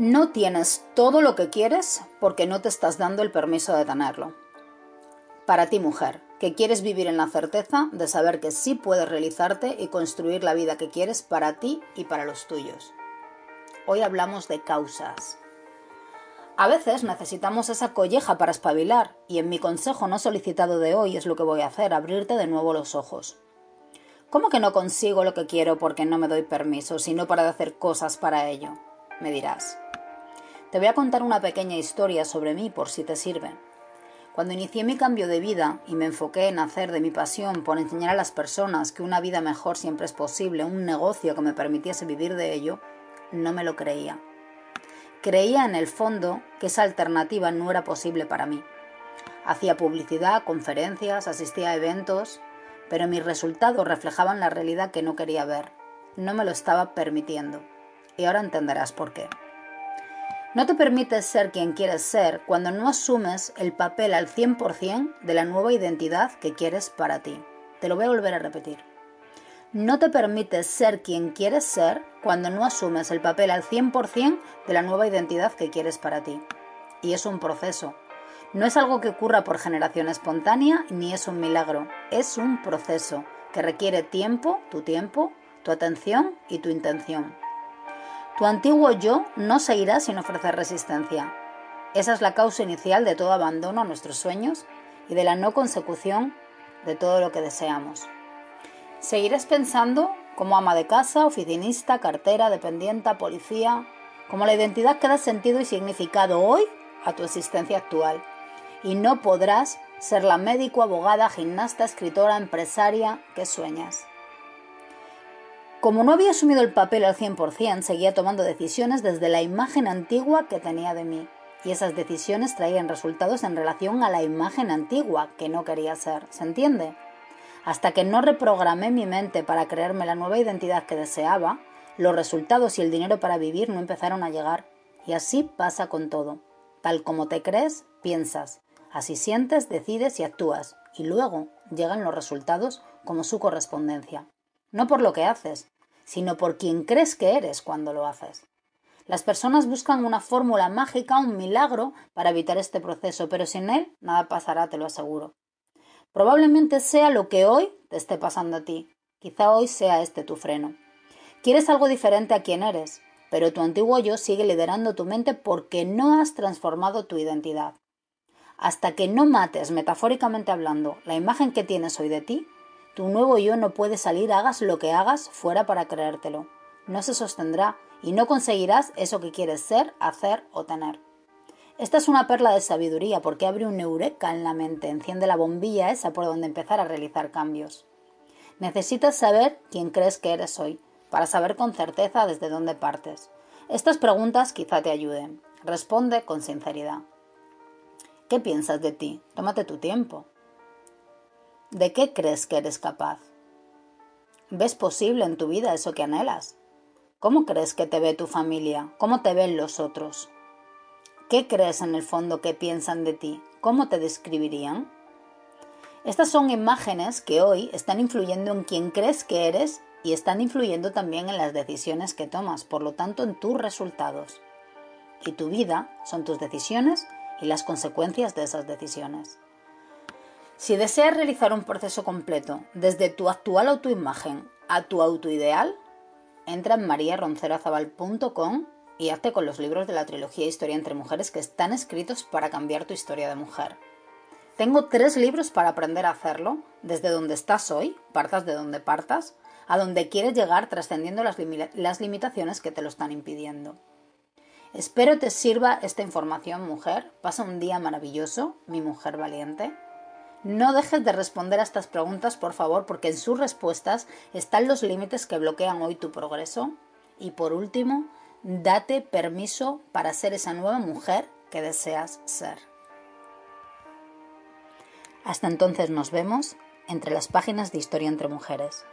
No tienes todo lo que quieres porque no te estás dando el permiso de tenerlo. Para ti, mujer, que quieres vivir en la certeza de saber que sí puedes realizarte y construir la vida que quieres para ti y para los tuyos. Hoy hablamos de causas. A veces necesitamos esa colleja para espabilar y en mi consejo no solicitado de hoy es lo que voy a hacer, abrirte de nuevo los ojos. ¿Cómo que no consigo lo que quiero porque no me doy permiso, sino para hacer cosas para ello? Me dirás. Te voy a contar una pequeña historia sobre mí por si te sirve. Cuando inicié mi cambio de vida y me enfoqué en hacer de mi pasión por enseñar a las personas que una vida mejor siempre es posible, un negocio que me permitiese vivir de ello, no me lo creía. Creía en el fondo que esa alternativa no era posible para mí. Hacía publicidad, conferencias, asistía a eventos, pero mis resultados reflejaban la realidad que no quería ver. No me lo estaba permitiendo. Y ahora entenderás por qué. No te permites ser quien quieres ser cuando no asumes el papel al 100% de la nueva identidad que quieres para ti. Te lo voy a volver a repetir. No te permites ser quien quieres ser cuando no asumes el papel al 100% de la nueva identidad que quieres para ti. Y es un proceso. No es algo que ocurra por generación espontánea ni es un milagro. Es un proceso que requiere tiempo, tu tiempo, tu atención y tu intención. Tu antiguo yo no seguirá sin ofrecer resistencia. Esa es la causa inicial de todo abandono a nuestros sueños y de la no consecución de todo lo que deseamos. Seguirás pensando como ama de casa, oficinista, cartera, dependienta, policía, como la identidad que da sentido y significado hoy a tu existencia actual. Y no podrás ser la médico, abogada, gimnasta, escritora, empresaria que sueñas. Como no había asumido el papel al 100%, seguía tomando decisiones desde la imagen antigua que tenía de mí. Y esas decisiones traían resultados en relación a la imagen antigua que no quería ser. ¿Se entiende? Hasta que no reprogramé mi mente para crearme la nueva identidad que deseaba, los resultados y el dinero para vivir no empezaron a llegar. Y así pasa con todo. Tal como te crees, piensas. Así sientes, decides y actúas. Y luego llegan los resultados como su correspondencia no por lo que haces, sino por quien crees que eres cuando lo haces. Las personas buscan una fórmula mágica, un milagro, para evitar este proceso, pero sin él nada pasará, te lo aseguro. Probablemente sea lo que hoy te esté pasando a ti. Quizá hoy sea este tu freno. Quieres algo diferente a quien eres, pero tu antiguo yo sigue liderando tu mente porque no has transformado tu identidad. Hasta que no mates, metafóricamente hablando, la imagen que tienes hoy de ti, tu nuevo yo no puede salir, hagas lo que hagas, fuera para creértelo. No se sostendrá y no conseguirás eso que quieres ser, hacer o tener. Esta es una perla de sabiduría porque abre un eureka en la mente, enciende la bombilla esa por donde empezar a realizar cambios. Necesitas saber quién crees que eres hoy, para saber con certeza desde dónde partes. Estas preguntas quizá te ayuden. Responde con sinceridad. ¿Qué piensas de ti? Tómate tu tiempo. ¿De qué crees que eres capaz? ¿Ves posible en tu vida eso que anhelas? ¿Cómo crees que te ve tu familia? ¿Cómo te ven los otros? ¿Qué crees en el fondo que piensan de ti? ¿Cómo te describirían? Estas son imágenes que hoy están influyendo en quién crees que eres y están influyendo también en las decisiones que tomas, por lo tanto en tus resultados. Y tu vida son tus decisiones y las consecuencias de esas decisiones. Si deseas realizar un proceso completo desde tu actual autoimagen a tu autoideal, entra en mariaroncerazabal.com y hazte con los libros de la trilogía Historia entre Mujeres que están escritos para cambiar tu historia de mujer. Tengo tres libros para aprender a hacerlo, desde donde estás hoy, partas de donde partas, a donde quieres llegar trascendiendo las, las limitaciones que te lo están impidiendo. Espero te sirva esta información, mujer. Pasa un día maravilloso, mi mujer valiente. No dejes de responder a estas preguntas, por favor, porque en sus respuestas están los límites que bloquean hoy tu progreso. Y por último, date permiso para ser esa nueva mujer que deseas ser. Hasta entonces nos vemos entre las páginas de Historia entre Mujeres.